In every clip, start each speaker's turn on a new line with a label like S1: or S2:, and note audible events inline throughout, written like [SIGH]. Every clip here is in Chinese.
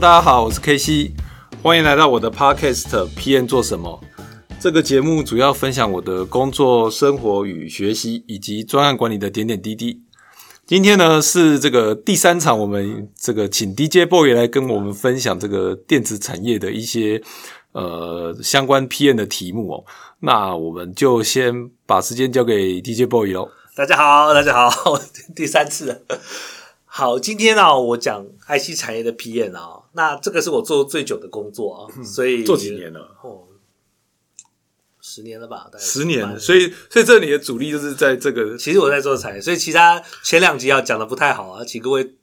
S1: 大家好，我是 K C，欢迎来到我的 Podcast PM 做什么？这个节目主要分享我的工作、生活与学习，以及专案管理的点点滴滴。今天呢是这个第三场，我们这个请 DJ Boy 来跟我们分享这个电子产业的一些呃相关 PM 的题目哦。那我们就先把时间交给 DJ Boy 喽。
S2: 大家好，大家好，[LAUGHS] 第三次。好，今天呢，我讲 IC 产业的 PM 啊，那这个是我做最久的工作啊，所以
S1: 做几年了？
S2: 哦，十年了吧？大概
S1: 十年，所以所以这里的主力就是在这个。
S2: 其实我在做产业，所以其他前两集要讲的不太好啊，请各位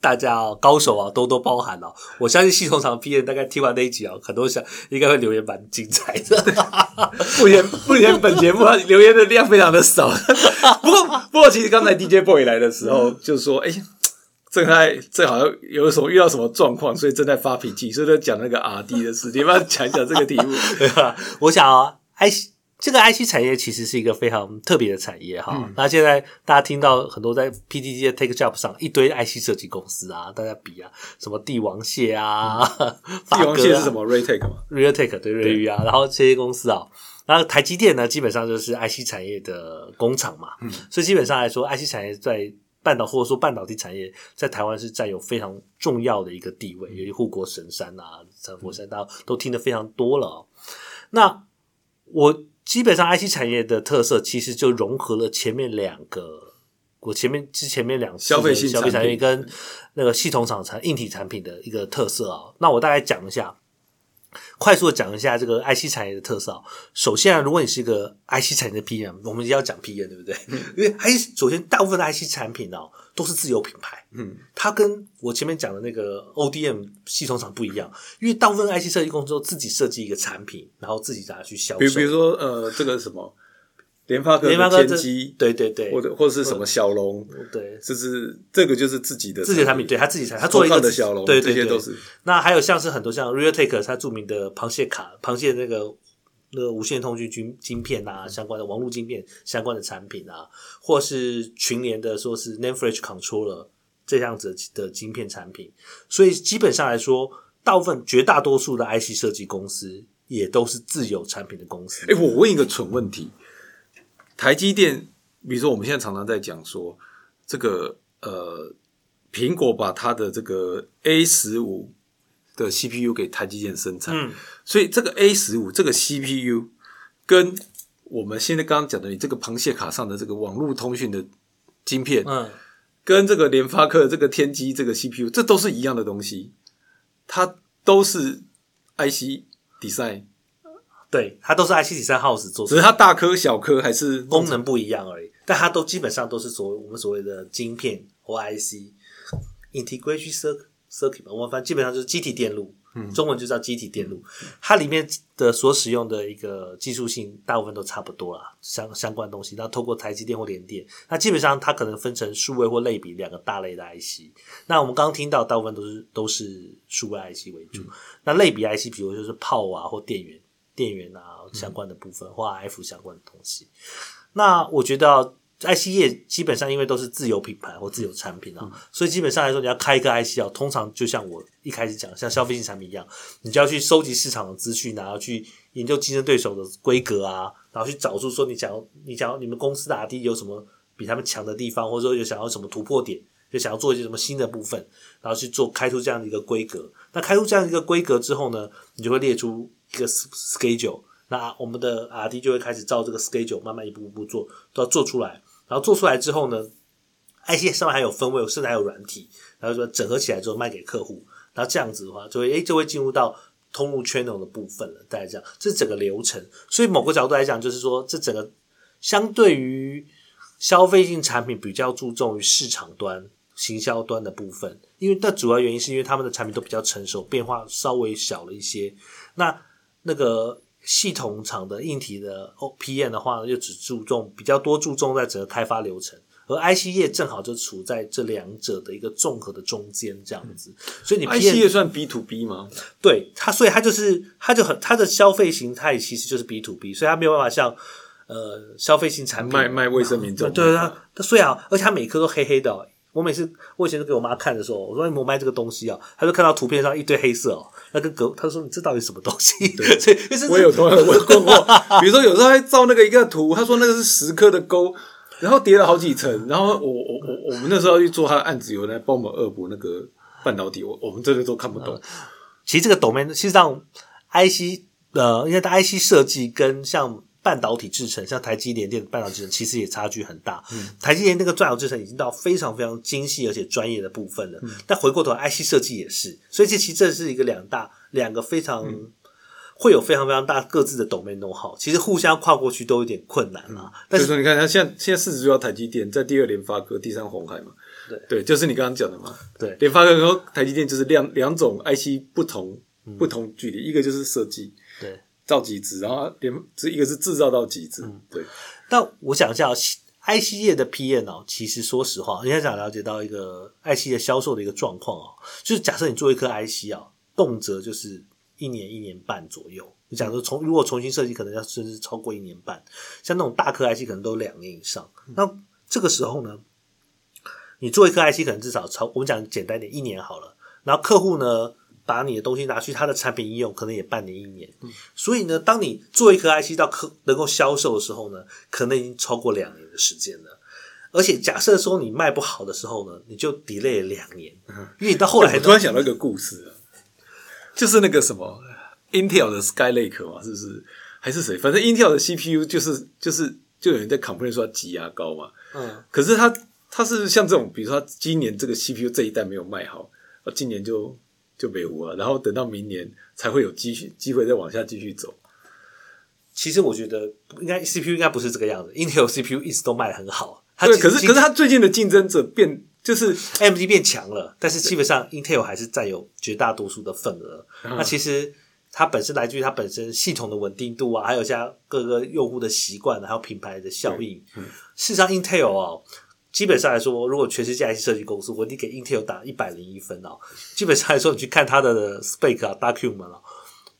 S2: 大家哦，高手啊，多多包涵哦。我相信系统厂毕业大概听完那一集啊，很多想应该会留言蛮精彩的。
S1: 目前目前本节目留言的量非常的少，[LAUGHS] 不过不过其实刚才 DJ Boy 来的时候就说，哎。正在正好像有什么遇到什么状况，所以正在发脾气，所以在讲那个 R D 的事情。帮讲一讲这个题目，[LAUGHS]
S2: 对吧？我想啊，IC 这个 IC 产业其实是一个非常特别的产业哈。那现在大家听到很多在 PTT 的 Take Job 上一堆 IC 设计公司啊，大家比啊，什么帝王蟹啊，
S1: 帝王蟹是什么 r e t a k e 嘛
S2: r e t a k e 对瑞昱啊，然后这些公司啊，然后台积电呢，基本上就是 IC 产业的工厂嘛。嗯，所以基本上来说，IC 产业在半导或者说半导体产业在台湾是占有非常重要的一个地位，尤其护国神山啊、长佛山，大家都听得非常多了。那我基本上 IC 产业的特色其实就融合了前面两个，我前面之前面两
S1: 消费性
S2: 消费产业跟那个系统厂产硬体产品的一个特色啊。那我大概讲一下。快速的讲一下这个 IC 产业的特色。首先啊，如果你是一个 IC 产业的 PM，我们要讲 PM 对不对？因为 IC 首先大部分的 IC 产品哦都是自有品牌，嗯，它跟我前面讲的那个 ODM 系统厂不一样，因为大部分 IC 设计公司都自己设计一个产品，然后自己拿去销售。
S1: 比比如说呃，这个什么。联发科的天机，
S2: 对对对，
S1: 或者或者是什么小龙，
S2: 对，
S1: 就是这个就是自己的
S2: 自己的产品，对他自己产，他做一个
S1: 的小龙，
S2: 对
S1: 这些都是。
S2: 那还有像是很多像 Realtek，它著名的螃蟹卡、螃蟹那个那个无线通讯晶晶片啊，相关的网络晶片相关的产品啊，或是群联的说是 Name Flash Controller 这样子的晶片产品。所以基本上来说，大部分绝大多数的 IC 设计公司也都是自有产品的公司。
S1: 哎，我问一个蠢问题。台积电，比如说我们现在常常在讲说，这个呃，苹果把它的这个 A 十五的 CPU 给台积电生产，嗯，所以这个 A 十五这个 CPU 跟我们现在刚刚讲的你这个螃蟹卡上的这个网络通讯的晶片，嗯，跟这个联发科的这个天玑这个 CPU，这都是一样的东西，它都是 IC design。
S2: 对，它都是 IC 底三 house 做，
S1: 只是它大颗小颗还是
S2: 功能不一样而已。但它都基本上都是所谓我们所谓的晶片或 IC，integrated circuit 我们反正基本上就是机体电路，中文就叫机体电路。它里面的所使用的一个技术性大部分都差不多啦，相相关东西。那透过台积电或联电，那基本上它可能分成数位或类比两个大类的 IC。那我们刚刚听到大部分都是都是数位 IC 为主，那类比 IC 比如就是炮啊或电源。电源啊相关的部分或 F 相关的东西，那我觉得 IC 业基本上因为都是自有品牌或自有产品啊，所以基本上来说，你要开一个 IC 啊，通常就像我一开始讲，像消费性产品一样，你就要去收集市场的资讯，然后去研究竞争对手的规格啊，然后去找出说你想要你想要你们公司的 R D 有什么比他们强的地方，或者说有想要什么突破点，就想要做一些什么新的部分，然后去做开出这样的一个规格。那开出这样一个规格之后呢，你就会列出。一个 schedule，那我们的 R D 就会开始照这个 schedule 慢慢一步步做，都要做出来。然后做出来之后呢，I C 上面还有分位，甚至还有软体，然后说整合起来之后卖给客户。然后这样子的话，就会诶就会进入到通路 channel 的部分了。大概这样，这整个流程。所以某个角度来讲，就是说这整个相对于消费性产品比较注重于市场端、行销端的部分，因为的主要原因是因为他们的产品都比较成熟，变化稍微小了一些。那那个系统厂的硬体的 O P N 的话呢，就只注重比较多注重在整个开发流程，而 I C 业正好就处在这两者的一个综合的中间这样子。所以你
S1: I C 业算 B to B 吗？
S2: 对它，所以它就是它就很它的消费形态其实就是 B to B，所以它没有办法像呃消费性产品
S1: 卖卖卫生棉这种。
S2: 对啊，它所以啊，而且它每颗都黑黑的，我每次我以前都给我妈看的时候，我说你我卖这个东西啊，她就看到图片上一堆黑色哦，那跟隔她说你这到底什么东西？[LAUGHS] 所以就是
S1: 我有同样的问过过，比如说有时候还照那个一个图，他说那个是十颗的钩，然后叠了好几层，然后我我我我们那时候要去做他的案子，有人来帮我们恶补那个半导体，我我们真的都看不懂。
S2: 其实这个 domain 其实上 IC 呃，因为它 IC 设计跟像半导体制成，像台积联电的半导体制成，其实也差距很大。嗯。台积电那个半导体制成已经到非常非常精细而且专业的部分了，但回过头来 IC 设计也是，所以这其实这是一个两大两个非常。会有非常非常大各自的 domain know how，其实互相跨过去都有点困难啊。但是
S1: 所以说，你看它现在现在市值主要台积电，在第二联发科，第三红海嘛。
S2: 对。
S1: 对，就是你刚刚讲的嘛。
S2: 对。
S1: 联发科和台积电就是两两种 IC 不同不同距离，一个就是设计。
S2: 对，
S1: 造极致，然后连这一个是制造到极致。对，
S2: 那我想一下哦，IC 业的 PN 哦，其实说实话，你也想了解到一个 IC 的销售的一个状况哦，就是假设你做一颗 IC 啊，动辄就是一年一年半左右。你讲说重如果重新设计，可能要甚至超过一年半，像那种大颗 IC 可能都两年以上。那这个时候呢，你做一颗 IC 可能至少超，我们讲简单点，一年好了。然后客户呢，把你的东西拿去他的产品应用，可能也半年一年。所以呢，当你做一颗 IC 到可能够销售的时候呢，可能已经超过两年的时间了。而且假设说你卖不好的时候呢，你就 delay 两年，因为你到后来 [LAUGHS]
S1: 我突然想到一个故事啊，就是那个什么 Intel 的 Skylake 嘛，是不是？还是谁？反正 Intel 的 CPU 就是就是就有人在 complain 说它挤牙膏嘛。
S2: 嗯，
S1: 可是它它是像这种，比如说它今年这个 CPU 这一代没有卖好，啊，今年就就没糊了，然后等到明年才会有机续机会再往下继续走。
S2: 其实我觉得应该 CPU 应该不是这个样子，Intel CPU 一直都卖的很好。它
S1: 对，可是可是它最近的竞争者变就是。
S2: AMD 变强了，但是基本上 Intel 还是占有绝大多数的份额。那其实它本身来自于它本身系统的稳定度啊，还有像各个用户的习惯，还有品牌的效应。事实上，Intel 哦，基本上来说，如果全世界 IC 设计公司，我你给 Intel 打一百零一分哦。基本上来说，你去看它的 spec 啊、document 啊，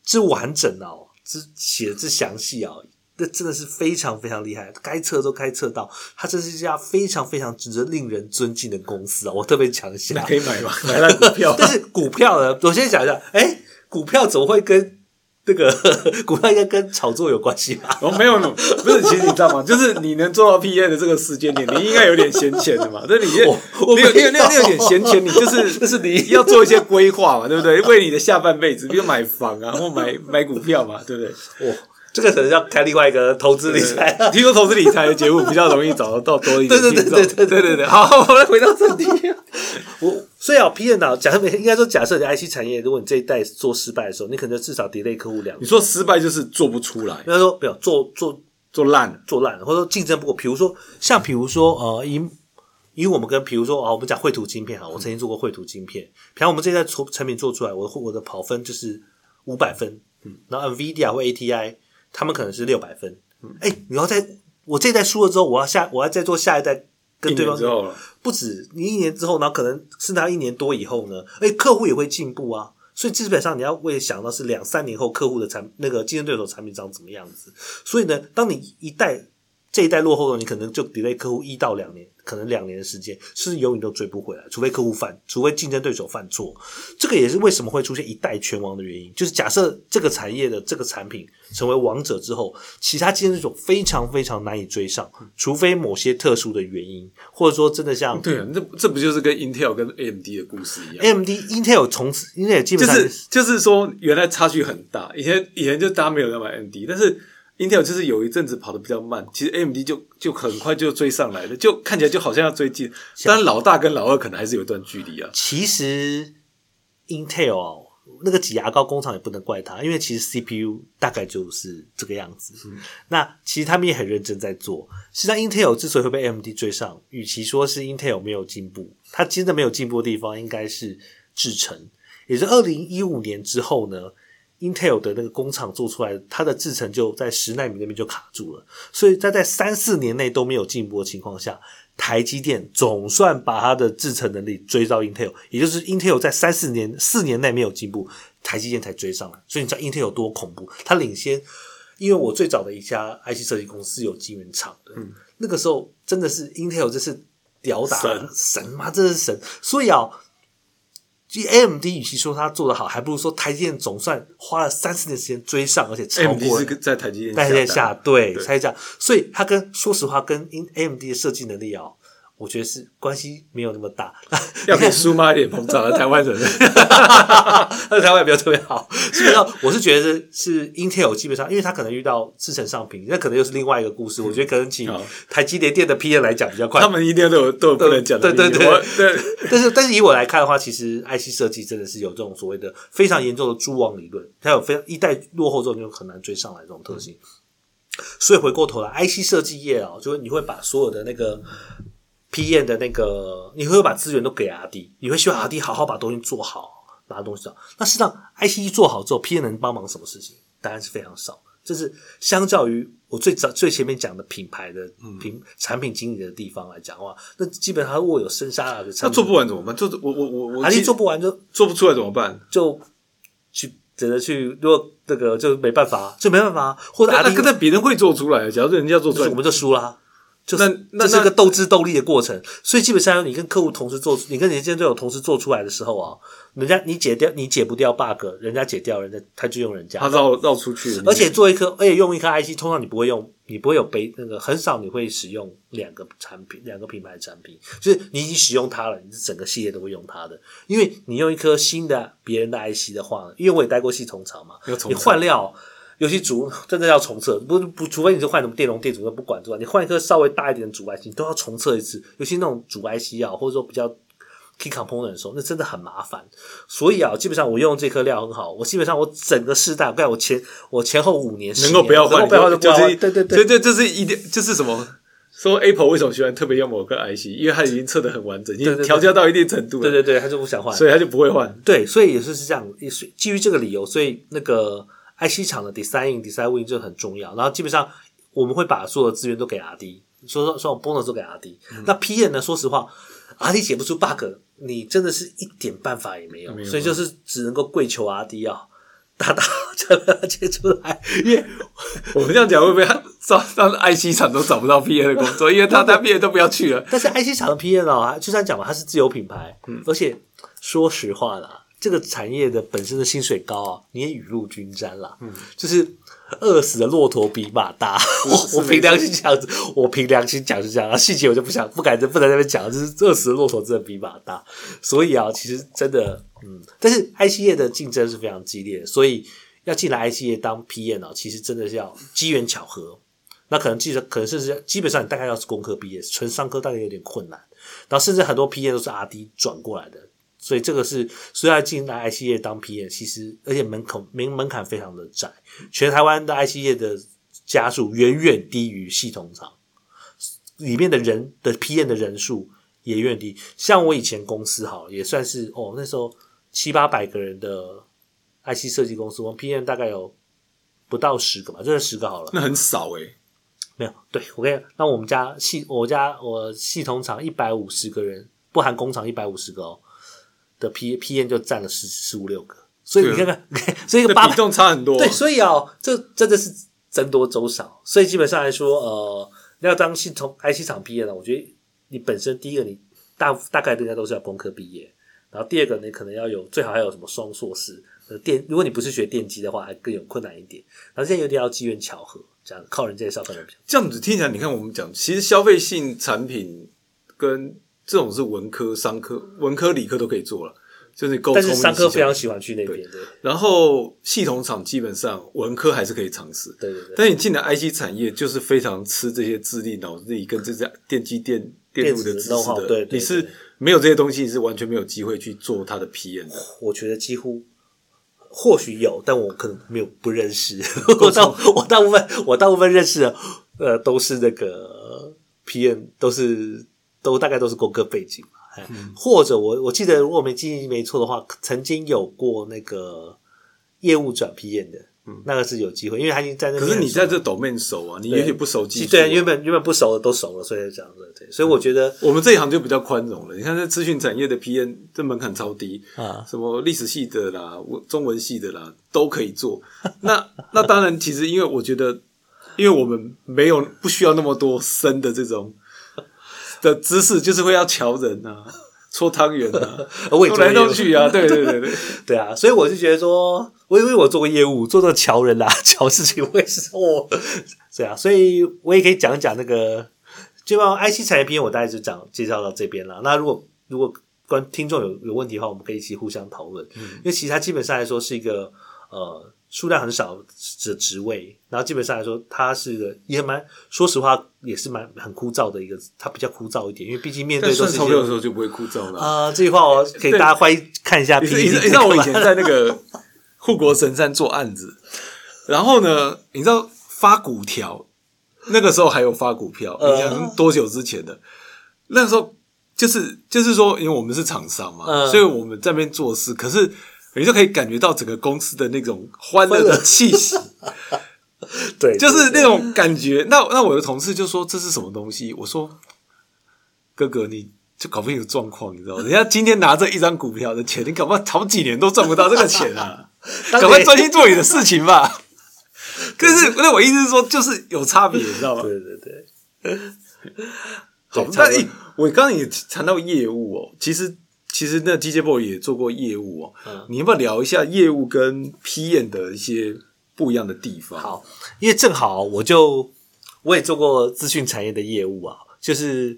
S2: 之完整哦，之写的之详细啊。那真的是非常非常厉害，该测都该测到，它这是一家非常非常值得令人尊敬的公司啊！我特别强调，
S1: 可以买吗？买了股票，[LAUGHS]
S2: 但是股票呢？我先想一下，哎，股票怎么会跟这个 [LAUGHS] 股票应该跟炒作有关系吧？
S1: 哦，没有，不是，其实你知道吗？[LAUGHS] 就是你能做到 PA 的这个时间点，你应该有点闲钱的嘛。[LAUGHS] 这你
S2: 我我
S1: 你有你有
S2: 没有
S1: 你有你有点闲钱，你就是
S2: 就是你
S1: 要做一些规划嘛，对不对？为你的下半辈子，比如买房啊，或买买股票嘛，对不对？
S2: 哦，这个可能要开另外一个投资理财。
S1: 听说投资理财的节目比较容易找得到多一点
S2: 对对对对对
S1: 对对对。好，我们来回到正题。[LAUGHS]
S2: 我所以啊，P N 啊，假设应该说，假设你 IC 产业，如果你这一代做失败的时候，你可能至少 delay 客户两。
S1: 你说失败就是做不出来，
S2: 应该说没有做做
S1: 做烂。
S2: 做烂，或者说竞争不过。比如说，像比如说呃，以以我们跟比如说啊，我们讲绘图晶片哈，我曾经做过绘图晶片，比方我们这一代出产品做出来，我我的跑分就是五百分，嗯，然后 NVIDIA 或 ATI 他们可能是六百分，哎、你要在我这一代输了之后，我要下我要再做下一代。跟对方
S1: 之后了，
S2: 不止你一年之后，然后可能是他一年多以后呢，哎，客户也会进步啊。所以基本上你要会想到是两三年后客户的产那个竞争对手产品长怎么样子。所以呢，当你一代这一代落后了，你可能就 delay 客户一到两年，可能两年的时间是永远都追不回来，除非客户犯，除非竞争对手犯错。这个也是为什么会出现一代拳王的原因。就是假设这个产业的这个产品成为王者之后，其他竞争对手非常非常难以追上，除非某些特殊的原因，或者说真的像
S1: 对啊，这这不就是跟 Intel 跟 AMD 的故事一样
S2: ？AMD、Intel 从此 Intel 基本
S1: 就
S2: 上
S1: 是就是说，原来差距很大。以前以前就大家没有在买 AMD，但是 Intel 就是有一阵子跑得比较慢，其实 AMD 就就很快就追上来了，就看起来就好像要追近。当然，老大跟老二可能还是有一段距离啊。
S2: 其实 Intel 哦那个挤牙膏工厂也不能怪他，因为其实 CPU 大概就是这个样子。那其实他们也很认真在做。实际上，Intel 之所以会被 AMD 追上，与其说是 Intel 没有进步，它真的没有进步的地方应该是制程。也是二零一五年之后呢，Intel 的那个工厂做出来，它的制程就在十纳米那边就卡住了，所以在在三四年内都没有进步的情况下，台积电总算把它的制程能力追到 Intel，也就是 Intel 在三四年四年内没有进步，台积电才追上来。所以你知道 Intel 有多恐怖？它领先，因为我最早的一家 IC 设计公司有晶圆厂的，那个时候真的是 Intel 这是屌打
S1: 神
S2: 神妈，真的是神。所以啊，其实 AMD 与其说它做得好，还不如说台积电总算花了三四年时间追上，而且超过了
S1: 是在台积电
S2: 台积电
S1: 下
S2: 对，
S1: 对
S2: 才这样。所以它跟说实话，跟 AMD 的设计能力啊，我觉得是关系没有那么大。[LAUGHS]
S1: 要给苏妈一点膨胀了，台湾人。[LAUGHS]
S2: 那台湾也没有特别好，基本上我是觉得是是 Intel 基本上，因为它可能遇到制程上品，那可能又是另外一个故事。我觉得可能请台积电电的 PM 来讲比较快
S1: 他。们一定都有都有不能讲的
S2: 对对对
S1: 对，
S2: 但是但是以我来看的话，其实 IC 设计真的是有这种所谓的非常严重的蛛网理论，它有非常一代落后之后你就很难追上来这种特性。所以回过头来，IC 设计业啊，就是你会把所有的那个 PM 的那个，你会把资源都给阿弟你会希望阿弟好好把东西做好，拿东西做好。那事实上，IC 一做好之后，PM 能帮忙什么事情？当然是非常少。这是相较于我最早最前面讲的品牌的
S1: 嗯
S2: 品、产品经理的地方来讲的话，那基本上握有生杀大的产品。
S1: 那做不完怎么办？做我我我我
S2: 阿做不完就
S1: 做不出来怎么办？
S2: 就去只能去，如果这个就没办法，就没办法，或者阿力
S1: 那那那别人会做出来，假如人家做出来
S2: 我，们就输啦。就是
S1: 那那
S2: 这是个斗智斗力的过程，所以基本上你跟客户同时做，你跟你的竞争对手同时做出来的时候啊，人家你解掉你解不掉 bug，人家解掉，人家他就用人家
S1: 他，绕绕出去，
S2: 而且做一颗，而且用一颗 IC，通常你不会用，你不会有背那个很少你会使用两个产品，两个品牌的产品，就是你已经使用它了，你是整个系列都会用它的，因为你用一颗新的别人的 IC 的话，因为我也待过系统厂嘛你换料。尤其主真的要重测，不不，除非你是换什么电容、电阻，都不管之外，你换一颗稍微大一点的主 IC，你都要重测一次。尤其那种主 IC 啊，或者说比较 key component 的时候，那真的很麻烦。所以啊，基本上我用这颗料很好，我基本上我整个世代，我看我前我前后五年
S1: 能够不要换，
S2: 不要换就不要对对对
S1: 所以这这是一点，就是什么？说 Apple 为什么喜欢特别用某个 IC？因为它已经测的很完整，已经调教到一定程度了，
S2: 对对对，他就不想换。
S1: 所以他就不会换。
S2: 对，所以也是是这样，也是基于这个理由，所以那个 IC 厂的 design design win 就很重要。然后基本上我们会把所有的资源都给 RD，说说说 bonus 都给 RD、那 PM 呢？说实话，RD 解不出 bug，你真的是一点办法也没有，
S1: 没有
S2: 所以就是只能够跪求 RD 啊。打打才把它解出来，因为
S1: 我们这样讲会不会让让 IC 厂都找不到 P N 的工作？因为他 [LAUGHS] 他 P N 都不要去了。
S2: 但是 IC 厂的 PM 哦，就算讲嘛，它是自有品牌，
S1: 嗯
S2: 而且说实话啦，这个产业的本身的薪水高啊，你也雨露均沾啦。嗯，就是饿死的骆驼比马大。[LAUGHS] 我我凭良心讲，我凭良心讲是这样啊，细节我就不想不敢不能在那边讲，就是饿死的骆驼真的比马大。所以啊，其实真的，嗯，但是 IC 业的竞争是非常激烈的，所以要进来 IC 业当 PM 啊，其实真的是要机缘巧合。那可能记得，可能甚至基本上你大概要是工科毕业，纯商科大概有点困难。然后甚至很多 PM 都是 RD 转过来的，所以这个是所以要进来 IC 业当 PM，其实而且门口门门槛非常的窄，全台湾的 IC 业的家数远远低于系统厂，里面的人的 PM 的人数也远远低。像我以前公司好也算是哦，那时候七八百个人的 IC 设计公司，我们 PM 大概有不到十个吧，就是十个好了。
S1: 那很少哎、
S2: 没有，对我跟你，那我们家系我家我系统厂一百五十个人，不含工厂一百五十个哦的 P P N 就占了十十五六个，所以你看看，[LAUGHS] 所以八
S1: 比重差很多。
S2: 对，所以啊、这真的是僧多粥少，所以基本上来说，呃，要当系统 IC 厂毕业呢，我觉得你本身第一个你大大概应该都是要工科毕业，然后第二个你可能要有最好还有什么双硕士，呃电如果你不是学电机的话，还更有困难一点，然后现在有点要机缘巧合，这样靠人介绍可能比较。
S1: 这样子听起来，你看我们讲，其实消费性产品跟这种是文科、商科、文科、理科都可以做了，就是够聪明。
S2: 但是商科非常喜欢去那边，对
S1: 然后系统厂基本上文科还是可以尝试，
S2: 对对对。
S1: 但你进了 IC 产业，就是非常吃这些智力、脑力跟这些电机电电路的知识的。
S2: 对对
S1: 你是
S2: 对
S1: 没有这些东西，你是完全没有机会去做它的 PM 的。
S2: 我觉得几乎或许有，但我可能没有不认识。[LAUGHS] 我大我大部分我大部分认识的呃都是那个 PM，都是都大概都是工科背景嘛。哎或者我我记得如果没记忆没错的话，曾经有过那个业务转 P N 的，嗯那个是有机会，因为他已经在那边
S1: 可是你在这 domain 熟啊，你也许不熟技术、啊。
S2: 对原本原本不熟的都熟了，所以这样子对，所以我觉得
S1: 我们这一行就比较宽容了。你看，这资讯产业的 P N，这门槛超低
S2: 啊，
S1: 什么历史系的啦、文中文系的啦都可以做。[LAUGHS] 那那当然，其实因为我觉得，因为我们没有不需要那么多深的这种的姿势就是会要瞧人啊，[LAUGHS] 搓汤圆啊，
S2: 我也
S1: 动来
S2: 做业务。
S1: 动去啊，[LAUGHS] 对对对对，
S2: 对啊，所以我就觉得说，我因为我做过业务，做这个桥人啦、[LAUGHS] 桥事情，我也是我，对啊，所以我也可以讲一讲那个，基本上 IC 产业篇，我大概就讲介绍到这边了。那如果如果观听众有有问题的话，我们可以一起互相讨论，因为其实它基本上来说是一个呃数量很少的职位，然后基本上来说，它是一个也蛮说实话也是蛮很枯燥的一个，它比较枯燥一点，因为毕竟面对都是
S1: 的时候就不会枯燥了。
S2: 啊、这句话我给大家欢迎看一下
S1: 你
S2: PPT
S1: 是你知道我以前在那个护国神山做案子，然后呢，你知道发股条，那个时候还有发股票，
S2: 呃
S1: 你想多久之前的？那个时候就是就是说，因为我们是厂商嘛，
S2: 嗯
S1: 所以我们在那边做事，可是你就可以感觉到整个公司的那种欢乐的气息，[LAUGHS]
S2: 对，
S1: 就是那种感觉。那那我的同事就说这是什么东西？我说哥哥，你就搞不清楚状况，你知道吗？人家今天拿着一张股票的钱，你搞不好好几年都赚不到这个钱啊！[LAUGHS]
S2: 当
S1: 赶快
S2: 年
S1: 专心做你的事情吧。[LAUGHS] 可是，那我意思是说，就是有差别，你知道吗？
S2: 对对对，
S1: 好，那诶我刚刚也谈到业务哦，其实其实那 DJ Boy 也做过业务哦，
S2: 嗯
S1: 你要不要聊一下业务跟 PM 的一些不一样的地方？，
S2: 好，因为正好我就我也做过资讯产业的业务啊，就是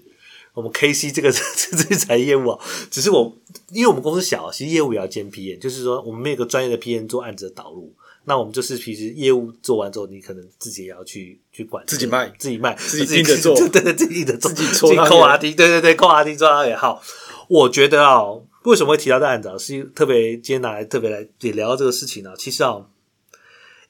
S2: 我们 KC 这个 [LAUGHS] 资讯产业业务啊，只是我因为我们公司小，其实业务也要兼 PM，就是说我们没有个专业的 PM 做案子的导入。那我们就是，平时业务做完之后，你可能自己也要去去管
S1: 自己卖
S2: 自己卖，
S1: 自己盯着做 [LAUGHS]
S2: 对对，自己盯着做，
S1: 自己
S2: 扣
S1: 圆
S2: RD，对对对，扣 RD 做汤圆。好，我觉得啊、为什么会提到这案子啊？是特别今天拿来特别来也聊到这个事情呢、其实啊，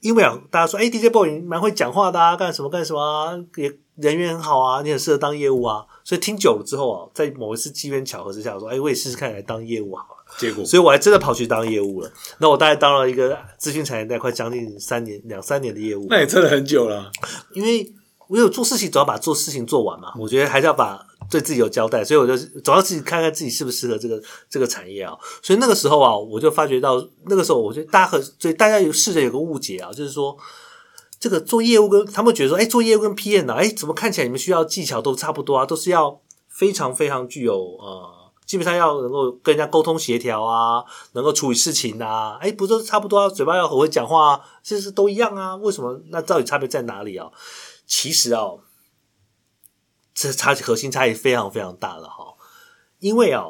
S2: 因为啊，大家说，哎，DJ boy 你蛮会讲话的啊，干什么干什么啊，也人缘很好啊，你很适合当业务啊。所以听久了之后啊，在某一次机缘巧合之下，我说，哎，我也试试看来当业务好了。
S1: 结果
S2: 所以我还真的跑去当业务了。那我大概当了一个资讯产业带快将近三年、两三年的业务。
S1: 那也撑了很久了。
S2: 因为我有做事情，总要把做事情做完嘛。我觉得还是要把对自己有交代，所以我就总要自己看看自己适不适合这个这个产业啊。所以那个时候啊，我就发觉到，那个时候我觉得大家很，所以大家有试着有个误解啊，就是说。这个做业务跟他们觉得说，哎，做业务跟 PM 啊，哎，怎么看起来你们需要技巧都差不多啊，都是要非常非常具有呃，基本上要能够跟人家沟通协调啊，能够处理事情啊，哎，不都差不多啊，嘴巴要很会讲话啊，这是都一样啊，为什么？那到底差别在哪里啊？其实啊，这差核心差异非常非常大了哈。因为啊，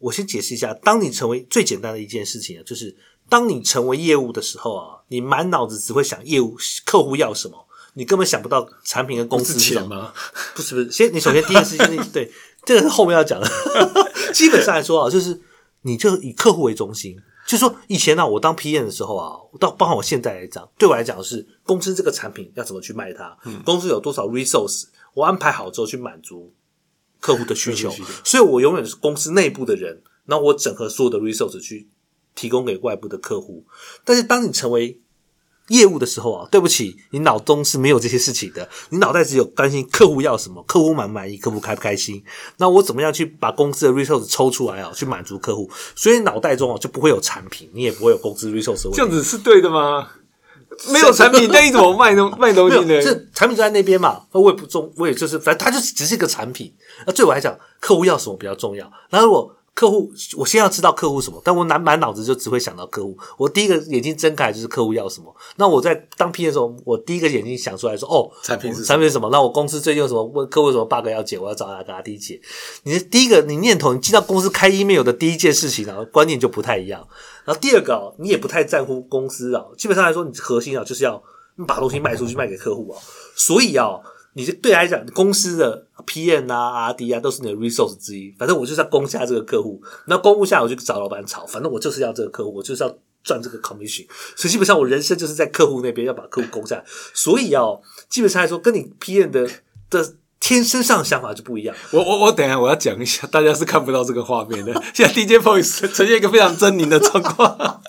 S2: 我先解释一下，当你成为最简单的一件事情啊，就是当你成为业务的时候啊，你满脑子只会想业务客户要什么，你根本想不到产品跟公司是什么。
S1: 钱吗？[LAUGHS]
S2: 不是不是，先你首先第一件事情，[LAUGHS] 对，这个是后面要讲的。[LAUGHS] 基本上来说啊，就是你就以客户为中心。就是说，以前呢、我当 PM 的时候啊，到包括我现在来讲，对我来讲是公司这个产品要怎么去卖它，公司有多少 resource，我安排好之后去满足客户的需求。所以我永远是公司内部的人，然后我整合所有的 resource 去提供给外部的客户。但是当你成为业务的时候啊，对不起，你脑中是没有这些事情的，你脑袋只有担心客户要什么，客户满不满意，客户开不开心。那我怎么样去把公司的 resource 抽出来啊，去满足客户？所以脑袋中啊就不会有产品，你也不会有公司 resource。
S1: 这样子是对的吗？没有产品，那你怎么卖东卖东，西呢？
S2: 这产品就在那边嘛，那我也不重，我也就是，反正它就是只是一个产品。那对我来讲，客户要什么比较重要。那如果客户，我先要知道客户什么，但我满满脑子就只会想到客户。我第一个眼睛睁开就是客户要什么。那我在当 P 的时候，我第一个眼睛想出来说，哦，
S1: 产品是什么
S2: 产品是什么？那我公司最近有什么问客户什么 bug 要解，我要找他跟他第一解。你的第一个，你念头，你进到公司开 email 的第一件事情然后，观念就不太一样。然后第二个哦，你也不太在乎公司啊，基本上来说，你核心啊就是要你把东西卖出去，卖给客户啊。所以啊，你这对来讲，公司的 PM 啊、RD 啊，都是你的 resource 之一。反正我就是要攻下这个客户，那攻不下我就找老板吵，反正我就是要这个客户，我就是要赚这个 commission。所以基本上我人生就是在客户那边要把客户攻下。所以啊，基本上来说，跟你 PM 的的天生上的想法就不一样。
S1: 我我我等一下我要讲一下，大家是看不到这个画面的。[LAUGHS] 现在 DJ Voice 呈现一个非常狰狞的状况，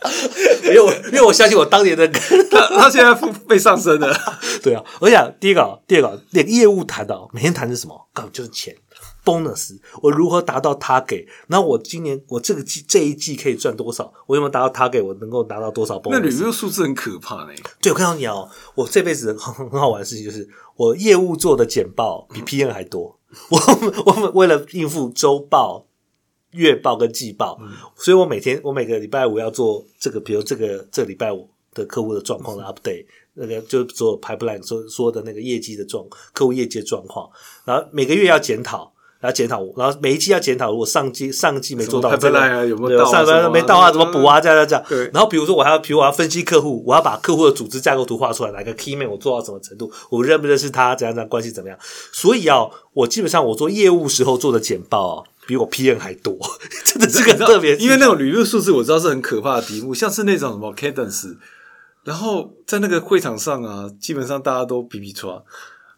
S2: 因为我因为我相信我当年的
S1: 他他现在被上升了。[LAUGHS]
S2: 对啊，我想第一个啊，第二个啊，那个业务谈到每天谈的是什么？根本就是钱。bonus，我如何达到 target？然后我今年我这个季这一季可以赚多少？我有没有达到 target？我能够拿到多少 bonus？
S1: 那 review 数字很可怕呢。
S2: 对，我看到你哦，我这辈子很很好玩的事情就是，我业务做的简报比 P N 还多。[LAUGHS] 我我们为了应付周报、月报跟季报，所以我每天我每个礼拜五要做这个，比如这个这礼拜五的客户的状况的 update，那个就做 pipeline 说说的那个业绩的状，客户业绩的状况，然后每个月要检讨。然后检讨，然后每一季要检讨，如果上季上季没做到，
S1: 这个
S2: 有
S1: 没有到？
S2: 上
S1: 季
S2: 没到啊，怎么补啊？这样这样。对。然后比如说，我还要，比如我要分析客户，我要把客户的组织架构图画出来，哪个 key man 我做到什么程度，我认不认识他，怎样怎样关系怎么样？所以啊，我基本上我做业务时候做的简报啊，[LAUGHS] 比我 P N 还多，[LAUGHS] 真的是个特别。
S1: 因为那种履历数字我知道是很可怕的题目，像是那种什么 cadence，然后在那个会场上啊，基本上大家都皮皮抓，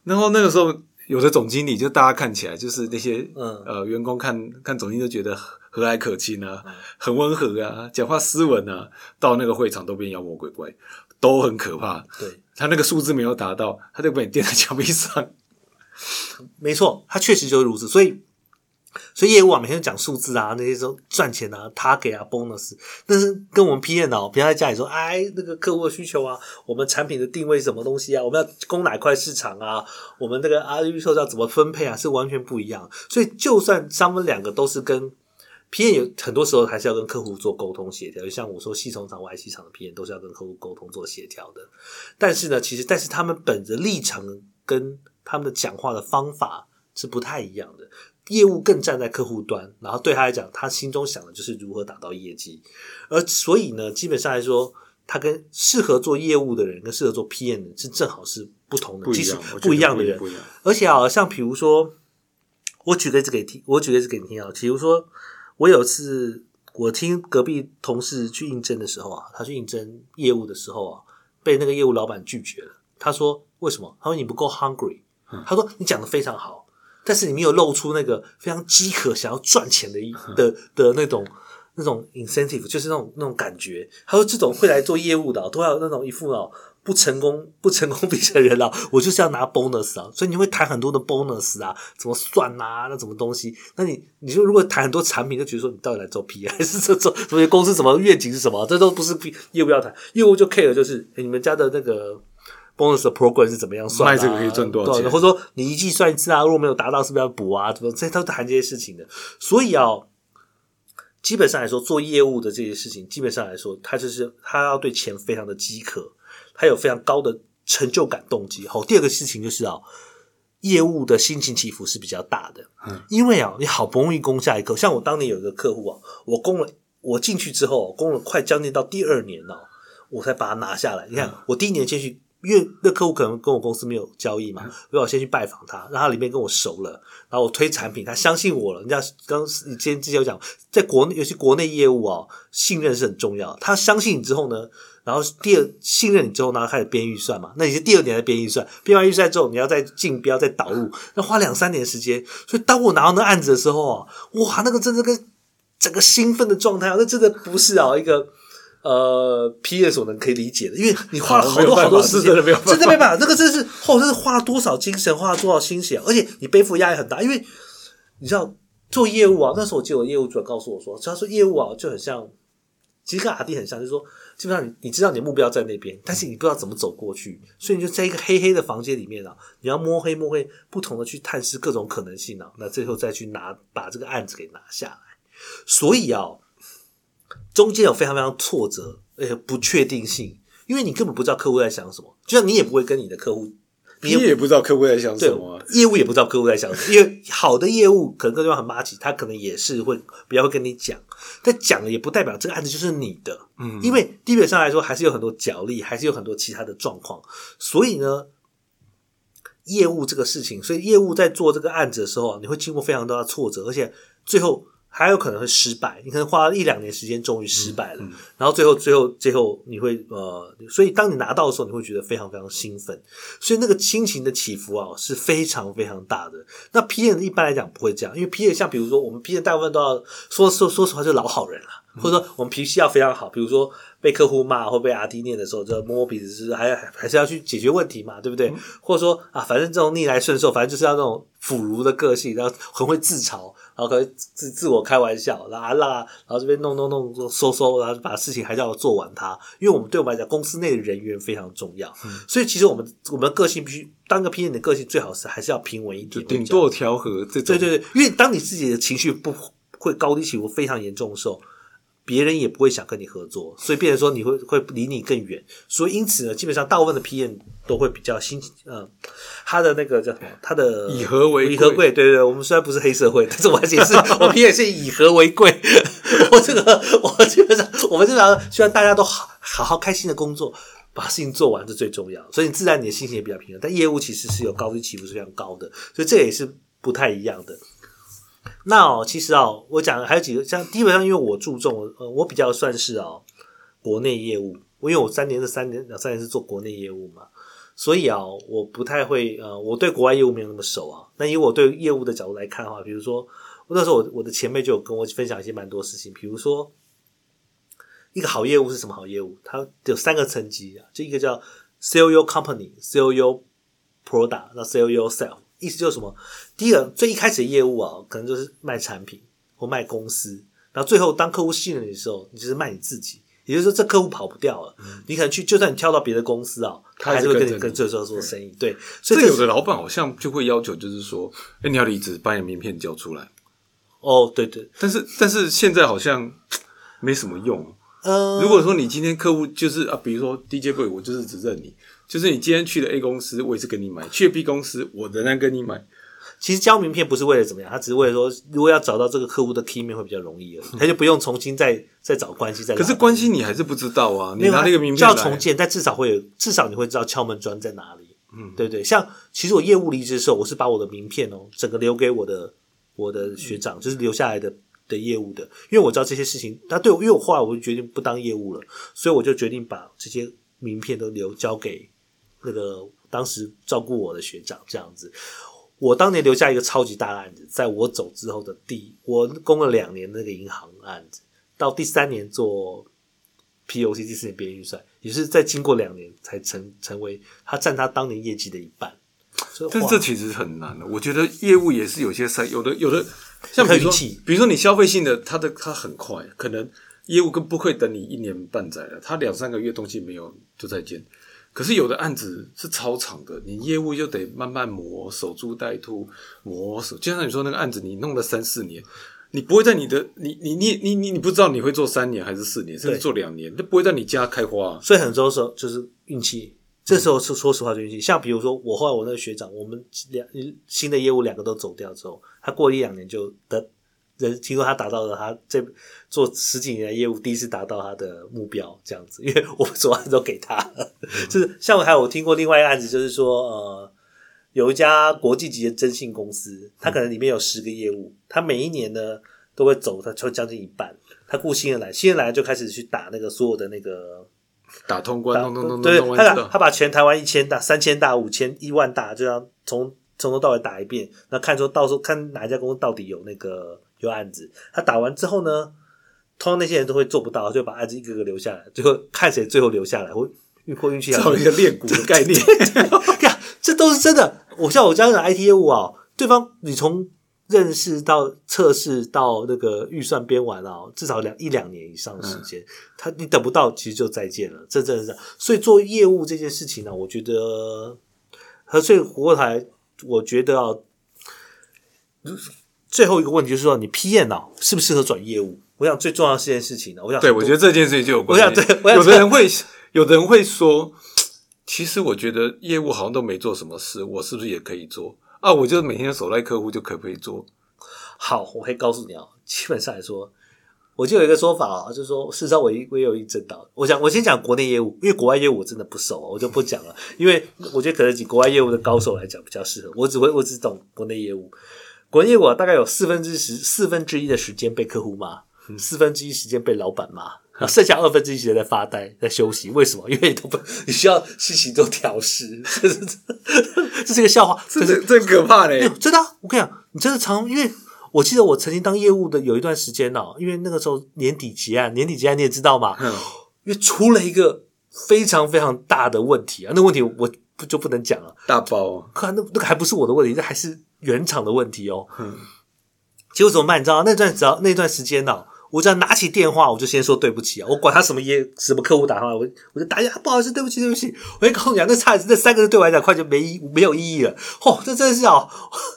S1: 然后那个时候。有的总经理就大家看起来就是那些呃员工看看总经理就觉得和蔼可亲啊，很温和啊，讲话斯文啊，到那个会场都变妖魔鬼怪，都很可怕。
S2: 对
S1: 他那个数字没有达到，他就被你垫在墙壁上。
S2: 没错，他确实就是如此，所以。所以业务啊，每天讲数字啊，那些说赚钱啊他给啊，bonus，但是跟我们 PM 哦，平常在家里说，哎，那个客户的需求啊，我们产品的定位什么东西啊，我们要攻哪块市场啊，我们那个啊预售要怎么分配啊，是完全不一样。所以就算他们两个都是跟 PM 有很多时候还是要跟客户做沟通协调，就像我说系统厂、外系厂的 PM 都是要跟客户沟通做协调的。但是呢，其实但是他们本着立场跟他们的讲话的方法是不太一样的。业务更站在客户端，然后对他来讲，他心中想的就是如何达到业绩。而所以呢，基本上来说，他跟适合做业务的人跟适合做 PM 的是正好是不同的，其实不一样的人。而且啊，像比如说，我举个例子给听，我举个例子给你听啊。比如说，我有次我听隔壁同事去应征的时候啊，他去应征业务的时候啊，被那个业务老板拒绝了。他说：“为什么？”他说：“你不够 hungry。”他说：“你讲的非常好。”但是你没有露出那个非常饥渴想要赚钱的 [LAUGHS] 的的那种那种 incentive，就是那种那种感觉。他说这种会来做业务的，都要那种一副哦不成功 [LAUGHS] 不成功逼成人了，我就是要拿 bonus 啊。所以你会谈很多的 bonus 啊，怎么算啊，那什么东西？那你你说如果谈很多产品，就觉得说你到底来做 P 还是做做什么公司什么愿景是什么？这都不是业务要谈，业务就 care 就是你们家的那个。Bonus 的 program 是怎么样算？
S1: 卖这个可以赚多少钱？
S2: 或者说你一计算一次啊，如果没有达到，是不是要补啊？怎么这都谈这些事情的？所以啊，基本上来说，做业务的这些事情，基本上来说，他就是他要对钱非常的饥渴，他有非常高的成就感动机。好，第二个事情就是啊，业务的心情起伏是比较大的。嗯，因为啊，你好不容易攻下一个，像我当年有一个客户啊，我攻了，我进去之后攻了快将近到第二年了，我才把它拿下来。你看，我第一年进去。因为那客户可能跟我公司没有交易嘛，所以我先去拜访他，让他里面跟我熟了，然后我推产品，他相信我了。人家刚你之前之前有讲，在国内尤其国内业务啊，信任是很重要。他相信你之后呢，然后第二信任你之后，然后开始编预算嘛。那你是第二年在编预算，编完预算之后，你要再竞标、再导入，要花两三年时间。所以当我拿到那案子的时候啊，哇，那个真的跟整个兴奋的状态，那真的不是啊一个。呃，P. S. 所能可以理解的，因为你花了好多好多时间，真的没办法，那个真是哦真是花了多少精神，花了多少心血，而且你背负压力很大，因为你知道做业务啊，那时候我记得我业务主管告诉我说，他说业务啊就很像，其实跟阿弟很像，就是说基本上你你知道你的目标在那边，但是你不知道怎么走过去，所以你就在一个黑黑的房间里面啊，你要摸黑摸黑，不同的去探视各种可能性啊，那最后再去拿把这个案子给拿下来，所以啊。中间有非常非常挫折，而且不确定性，因为你根本不知道客户在想什么，就像你也不会跟你的客户，
S1: 你也不知道客户在想什么，
S2: 业务也不知道客户在想什么，因为好的业务可能各地方很麻吉，他可能也是会比较会跟你讲，但讲也不代表这个案子就是你的，嗯，因为基本上来说还是有很多角力，还是有很多其他的状况，所以呢，业务这个事情，所以业务在做这个案子的时候，你会经过非常多的挫折，而且最后。还有可能会失败，你可能花了一两年时间，终于失败了，然后最后最后最后你会呃，所以当你拿到的时候，你会觉得非常非常兴奋，所以那个心情的起伏啊是非常非常大的。那 P N 一般来讲不会这样，因为 P N 像比如说我们 P N 大部分都要说说说实话就是老好人了，或者说我们脾气要非常好，比如说被客户骂或被阿 D 念的时候，就摸摸鼻子，是还还是要去解决问题嘛，对不对？或者说啊，反正这种逆来顺受，反正就是要那种腐儒的个性，然后很会自嘲，然后可以自自我开玩笑，拉拉，然后这边弄弄弄收收，然后把事情还是要做完它。因为我们对我们来讲，公司内的人员非常重要，所以其实我们我们的个性必须当个 P N 的个性最好是还是要平稳一点，
S1: 顶多调和这种。
S2: 对对对，因为当你自己的情绪不会高低起伏非常严重的时候。别人也不会想跟你合作，所以变成说你会会离你更远。所以因此呢，基本上大部分的 PM 都会比较心，呃，他的那个叫什么？他的
S1: 以和为
S2: 以和贵。对对对，我们虽然不是黑社会，[LAUGHS] 但是我解释，我 PM 是以和为贵。[LAUGHS] 我这个我基本上，我们基本上希望大家都好好好开心的工作，把事情做完是最重要。所以自然你的心情也比较平衡。但业务其实是有高低起伏是非常高的，所以这也是不太一样的。那哦，其实哦，我讲还有几个，像基本上，因为我注重呃，我比较算是哦，国内业务，因为我三年是三年两三年是做国内业务嘛，所以啊，我不太会呃，我对国外业务没有那么熟啊。那以我对业务的角度来看的话，比如说那时候我我的前辈就有跟我分享一些蛮多事情，比如说一个好业务是什么好业务，它有三个层级啊，就一个叫 sell your company，sell your product，那 sell yourself。意思就是什么？第一个最一开始的业务啊，可能就是卖产品或卖公司，然后最后当客户信任你的时候，你就是卖你自己。也就是说，这客户跑不掉了，你可能去，就算你跳到别的公司啊，他还是会跟你跟这时候做生意。对，所以
S1: 有的老板好像就会要求，就是说，哎，你要离职，把你的名片交出来。
S2: 哦，对对，
S1: 但是但是现在好像没什么用。
S2: 呃，
S1: 如果说你今天客户就是啊，比如说 DJ boy，我就是只认你。就是你今天去了 A 公司，我也是跟你买；去了 B 公司，我仍然跟你买。
S2: 其实交名片不是为了怎么样，他只是为了说，如果要找到这个客户的 T 面会比较容易而已，[LAUGHS] 他就不用重新再再找关系。再
S1: 可是关系你还是不知道啊，你拿那个名片
S2: 要重建，但至少会有，至少你会知道敲门砖在哪里。嗯，对对。像其实我业务离职的时候，我是把我的名片哦，整个留给我的我的学长，就是留下来的的业务的，因为我知道这些事情，他对我，因为我后来我就决定不当业务了，所以我就决定把这些名片都留交给。那个当时照顾我的学长这样子，我当年留下一个超级大的案子，在我走之后的第，我攻了两年那个银行案子，到第三年做 POC，第四年编预算，也是在经过两年才成成为他占他当年业绩的一半。
S1: 但这其实很难的，我觉得业务也是有些赛，有的有的像比如说，比如说你消费性的，它的它很快，可能业务更不会等你一年半载了，他两三个月东西没有就再见。可是有的案子是超长的，你业务就得慢慢磨，守株待兔，磨手。就像你说那个案子，你弄了三四年，你不会在你的你你你你你你不知道你会做三年还是四年，甚至做两年，都不会在你家开花。
S2: 所以很多时候就是运气，这时候是说实话就运气。像比如说我后来我那个学长，我们两新的业务两个都走掉之后，他过一两年就得。人听说他达到了他这做十几年的业务第一次达到他的目标，这样子，因为我们所有案子都给他，就是像我还有听过另外一个案子，就是说呃，有一家国际级的征信公司，他可能里面有十个业务，他每一年呢都会走，他抽将近一半，他雇新人来，新人来就开始去打那个所有的那个
S1: 打通关，通通通
S2: 对，他他把全台湾一千大、三千大、五千、一万大，就要从从头到尾打一遍，那看说到时候看哪一家公司到底有那个。有案子，他打完之后呢，通常那些人都会做不到，就把案子一个个留下来，最后看谁最后留下来，或运或运气
S1: 找一个练股的概念，[LAUGHS]
S2: 呀这都是真的。我像我这样的 IT 业务啊，对方你从认识到测试到那个预算编完啊，至少两一两年以上的时间，他你等不到，其实就再见了。这真的是，所以做业务这件事情呢，我觉得和所以回过台，我觉得啊。最后一个问题就是说，你 PM 啊，适不适合转业务？我想最重要是件事情呢。我想，
S1: 对我觉得这件事情就有关。
S2: 我想，对，
S1: 有的人会，有的人会说，其实我觉得业务好像都没做什么事，我是不是也可以做啊？我就每天守在客户就可不可以做？
S2: 好，我可以告诉你啊，基本上来说，我就有一个说法啊，就是说，事实上我一我有一正道。我想，我先讲国内业务，因为国外业务我真的不熟，我就不讲了。因为我觉得可能以国外业务的高手来讲比较适合。我只会，我只懂国内业务。国内业务大概有四分之十四分之一的时间被客户骂，四分之一时间被老板骂，剩下二分之一时间在发呆在休息。为什么？因为你都不你需要事情都调试，[LAUGHS] 这是一个笑话，
S1: 这是真可怕嘞！
S2: 真的，我跟你讲，你真的常因为我记得我曾经当业务的有一段时间哦，因为那个时候年底结案，年底结案你也知道嘛，
S1: 嗯
S2: 因为出了一个非常非常大的问题啊，那问题我不就不能讲了。
S1: 大包啊，
S2: 可那那个还不是我的问题，这还是原厂的问题哦。
S1: 嗯
S2: 结果怎么办？你知道那段只要那段时间呢、我只要拿起电话，我就先说对不起啊！我管他什么业什么客户打电话，我我就打一下，不好意思，对不起，对不起。我跟你讲，那差那三个字对我来讲，快就没意没有意义了。嚯、这真的是啊，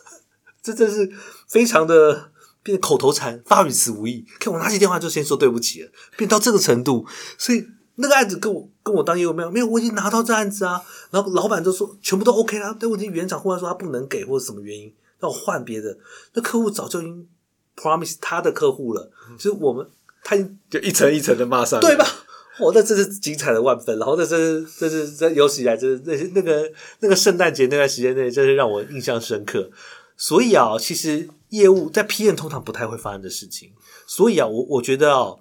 S2: [LAUGHS] 这真是非常的变口头禅，发语词无益。看我拿起电话就先说对不起了，变到这个程度，所以那个案子跟我跟我当业务没有没有，我已经拿到这案子啊。然后老板就说全部都 OK 啦，但问题原厂忽然说他不能给或者什么原因，让我换别的。那客户早就已经 promise 他的客户了，就是我们他已经
S1: 就一层一层的骂上，
S2: 对吧？哦，那真是精彩的万分。然后那真是这是这有史以来，这是那些那个那个圣诞节那段时间内，真是让我印象深刻。所以啊，其实业务在 PM 通常不太会发生的事情。所以啊，我我觉得啊，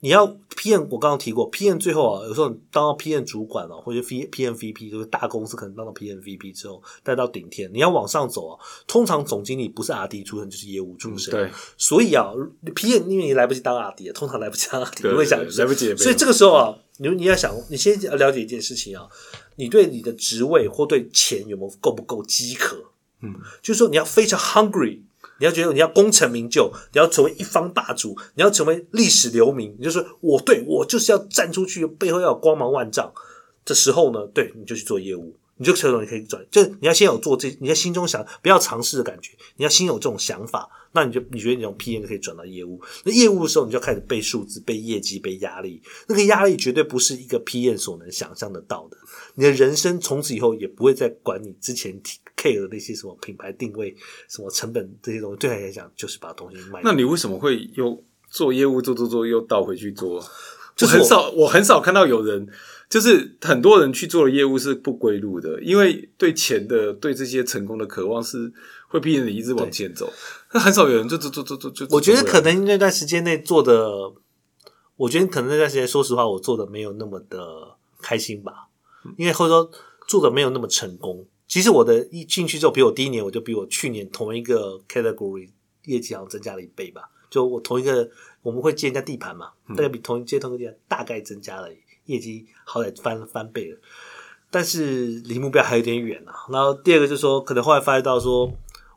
S2: 你要 PM，我刚刚提过，PM 最后啊，有时候你当到 PM 主管了、或者 P PM VP，就是大公司可能当到 PM VP 之后，带到顶天，你要往上走啊，通常总经理不是 RD 出身，就是业务出身。
S1: 对，
S2: 所以啊，PM 因为你来不及当 RD，通常来不及当 RD，你会想
S1: 来不及
S2: 所以这个时候啊，你你要想，你先要了解一件事情啊，你对你的职位或对钱有没有够不够饥渴？
S1: 嗯，
S2: 就是说你要非常 hungry，你要觉得你要功成名就，你要成为一方霸主，你要成为历史留名，你就说我对我就是要站出去，背后要有光芒万丈的时候呢，对，你就去做业务。你就成为你可以转，就你要先有做这，你在心中想不要尝试的感觉，你要先有这种想法，那你就你觉得你从 PM 可以转到业务，那业务的时候你就开始背数字、背业绩、背压力，那个压力绝对不是一个 PM 所能想象得到的。你的人生从此以后也不会再管你之前 care 的那些什么品牌定位、什么成本这些东西，对他来讲就是把东西卖。
S1: 那你为什么会又做业务做做做又倒回去做？
S2: 就我
S1: 很少，我很少看到有人，就是很多人去做的业务是不归路的，因为对钱的、对这些成功的渴望是会逼着你一直往前走。那很少有人就做做做做就。
S2: 我觉得可
S1: 能
S2: 能那段时间内做的，我觉得可能那段时间，说实话，我做的没有那么的开心吧，因为或者说做的没有那么成功。其实我的一进去之后，比我第一年我就比我去年同一个 category 业绩好像增加了一倍吧。就我同一个我们会接人家地盘嘛，大概比同一接同一个地盘大概增加了业绩，好歹翻翻倍了。但是离目标还有点远啊。然后第二个就是说，可能后来发现到说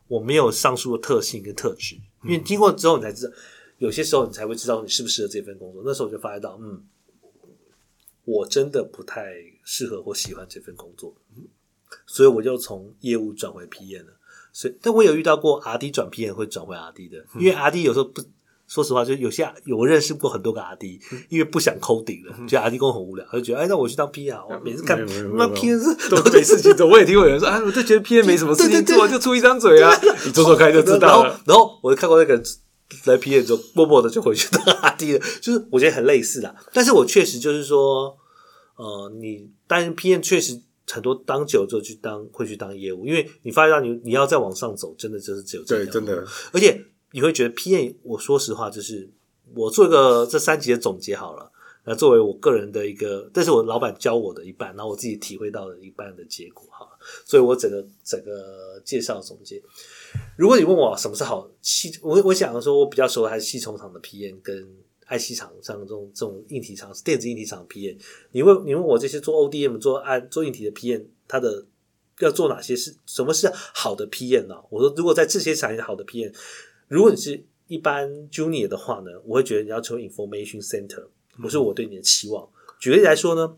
S2: 我没有上述的特性跟特质，因为经过之后你才知道，有些时候你才会知道你适不适合这份工作。那时候我就发现到，嗯，我真的不太适合或喜欢这份工作，所以我就从业务转回 PM 了。所以，但我有遇到过 RD 转 PM 会转回 RD 的，因为 RD 有时候不。说实话，就有些有我认识过很多个阿弟因为不想抠顶了，觉得阿弟工很无聊，他就觉得哎，那我去当 P 啊，我每次看那 P 是
S1: 都没事情做。我也听过有人说，啊，我就觉得 PM 没什么事情做，就出一张嘴啊，你做做看就知道了。，
S2: 然后我就看过那个来 P 之后，默默的就回去当阿弟了，就是我觉得很类似啦。但是我确实就是说，呃，你但 PM 确实很多当久之后去当会去当业务，因为你发现到你你要再往上走，真的就是只有这
S1: 对，
S2: 条路
S1: 真的，
S2: 而且你会觉得 PM，我说实话，就是我做一个这三集的总结好了。那作为我个人的一个，这是我老板教我的一半，然后我自己体会到的一半的结果哈。所以我整个整个介绍总结。如果你问我什么是好系，我我想说，我比较熟的还是系统厂的 PN 跟 IC 厂像这种这种硬体厂、电子硬体厂的 PN。你问你问我这些做 ODM、做按做硬体的 PN，它的要做哪些是什么是好的 PN 呢、我说，如果在这些产业好的 PN 如果你是一般 Junior 的话呢，我会觉得你要成为 Information Center，不是我对你的期望。举例来说呢，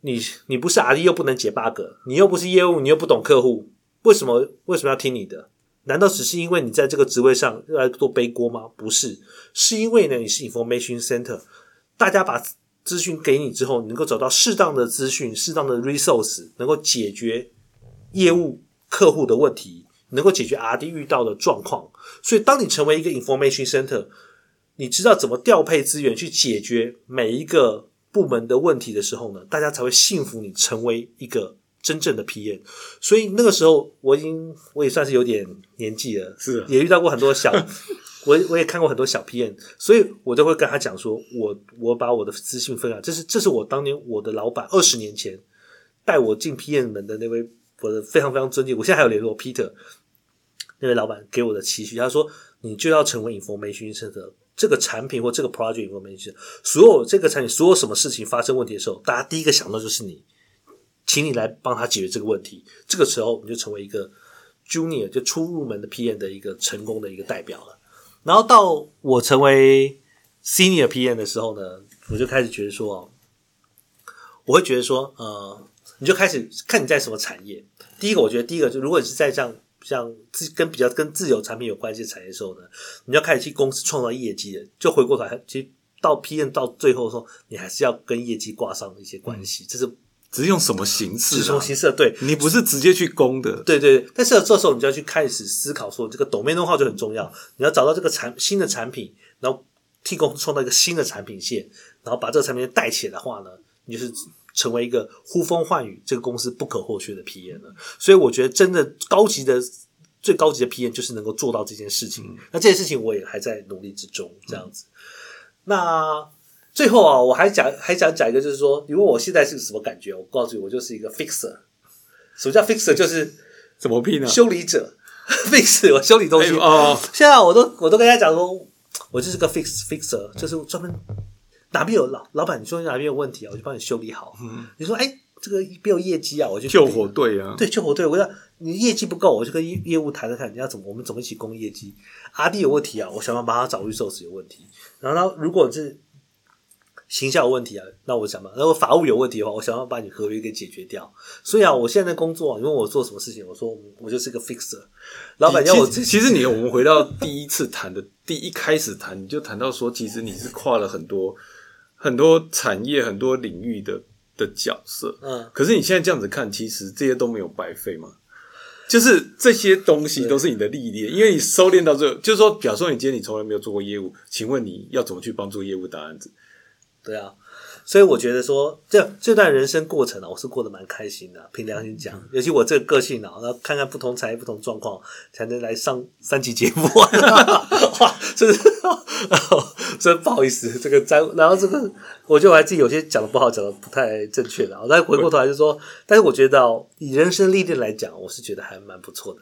S2: 你你不是 RD 又不能解 bug，你又不是业务，你又不懂客户，为什么为什么要听你的？难道只是因为你在这个职位上要来做背锅吗？不是，是因为呢你是 Information Center，大家把资讯给你之后，你能够找到适当的资讯、适当的 resource，能够解决业务客户的问题，能够解决 RD 遇到的状况。所以，当你成为一个 Information Center，你知道怎么调配资源去解决每一个部门的问题的时候呢，大家才会信服你成为一个真正的 PM。所以那个时候，我已经我也算是有点年纪了，
S1: 是啊
S2: 也遇到过很多小，[LAUGHS] 我我也看过很多小 PM，所以我都会跟他讲说，我我把我的资讯分享，这是这是我当年我的老板二十年前带我进 PM 门的那位，我的非常非常尊敬，我现在还有联络 Peter。那位老板给我的期许，他说你就要成为 information center，这个产品或这个 project information，所有这个产品所有什么事情发生问题的时候，大家第一个想到就是你，请你来帮他解决这个问题。这个时候你就成为一个 junior 就初入门的 PM 的一个成功的一个代表了。然后到我成为 senior PM 的时候呢，我就开始觉得说，我会觉得说，呃，你就开始看你在什么产业。第一个，我觉得第一个就如果你是在像像自跟比较跟自有产品有关系的产业的时候呢，你要开始去公司创造业绩的，就回过头来，其实到 PM 到最后的时候，你还是要跟业绩挂上一些关系，这是
S1: 只是用什么形式、啊？
S2: 什么形式对。
S1: 你不是直接去攻的，
S2: 对对，对但是这时候你就要去开始思考说，这个 domain know-how 就很重要。你要找到这个产新的产品，然后替公司创造一个新的产品线，然后把这个产品线带起来的话呢，你就是成为一个呼风唤雨这个公司不可或缺的 PM 了。所以我觉得，真的高级的最高级的 PM 就是能够做到这件事情。那这件事情我也还在努力之中，这样子。那最后啊，我还讲还想讲一个，就是说，你问我现在是什么感觉？我告诉你，我就是一个 fixer。什么叫 fixer？就是
S1: 怎么拼呢？
S2: 修理者，[LAUGHS] fix 我修理东西。
S1: 哎哦，
S2: 现在我都我都跟大家讲说，我就是个 fix fixer，就是专门哪边有老老板，你说哪边有问题啊，我就帮你修理好。你说哎，这个没有业绩啊，我就
S1: 救火队啊，
S2: 对救火队，我要你业绩不够，我就跟业业务谈谈看，你要怎么我们怎么一起攻业绩。阿弟有问题啊，我想办法帮他找 resource 有问题。然后呢，如果是形象有问题啊，那我想办法；如果法务有问题的话，我想要把你合约给解决掉。所以啊，我现在工作，啊你问我做什么事情，我说我就是个 fixer。老板要我
S1: 其其实你我们回到第一次谈的 [LAUGHS] 第一开始谈，你就谈到说，其实你是跨了很多很多产业、很多领域的的角色。
S2: 嗯，
S1: 可是你现在这样子看，其实这些都没有白费嘛。就是这些东西都是你的历练，因为你收敛到最后，就是说，假如说你今天你从来没有做过业务，请问你要怎么去帮助业务打案子？
S2: 对啊，所以我觉得说，这这段人生过程啊，我是过得蛮开心的。凭良心讲，尤其我这个个性啊，然后看看不同产业、不同状况，才能来上三期节目。[LAUGHS] 哇，真是，[LAUGHS] 真不好意思，这个在，然后这个，我觉得我还自己有些讲的不好，讲的不太正确的。我再回过头来就说，但是我觉得哦以人生历练来讲，我是觉得还蛮不错的。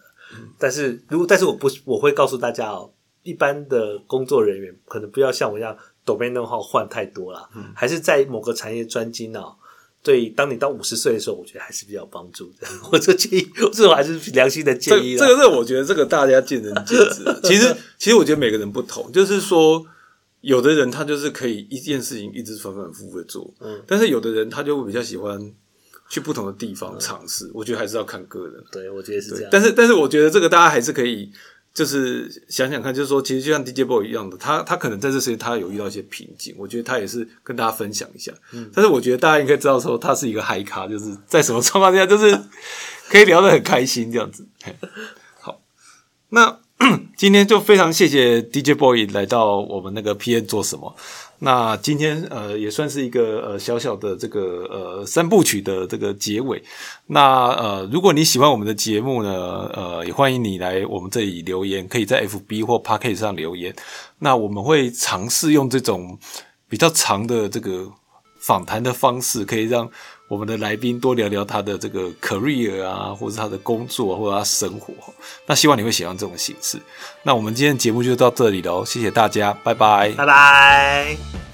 S2: 但是如果，但是我不，我会告诉大家哦，一般的工作人员可能不要像我一样。Domain know-how 换太多了，还是在某个产业专精啊。对，当你到五十岁的时候，我觉得还是比较有帮助的。[LAUGHS] 我这建议，这我还是良心的建议。
S1: 这个，这个，我觉得这个大家见仁见智。[LAUGHS] 其实，其实我觉得每个人不同，就是说，有的人他就是可以一件事情一直反反复复的做，
S2: 嗯，
S1: 但是有的人他就会比较喜欢去不同的地方尝试。我觉得还是要看个人。
S2: 对，我觉得是这样。
S1: 但是，但是我觉得这个大家还是可以。就是想想看，就是说，其实就像 DJ Boy 一样的，他他可能在这时间他有遇到一些瓶颈，我觉得他也是跟大家分享一下。
S2: 嗯，
S1: 但是我觉得大家应该知道说，他是一个嗨咖，就是在什么状况下，就是可以聊得很开心这样子。好，那 [CLEARS THROAT] 今天就非常谢谢 DJ Boy 来到我们那个 PN 做什么。那今天呃也算是一个呃小小的这个呃三部曲的这个结尾。那呃如果你喜欢我们的节目呢，呃也欢迎你来我们这里留言，可以在 FB 或 p a c k e t 上留言。那我们会尝试用这种比较长的这个访谈的方式，可以让我们的来宾多聊聊他的这个 career 啊，或者他的工作或者他生活。那希望你会喜欢这种形式。那我们今天节目就到这里喽，谢谢大家，拜拜，
S2: 拜拜。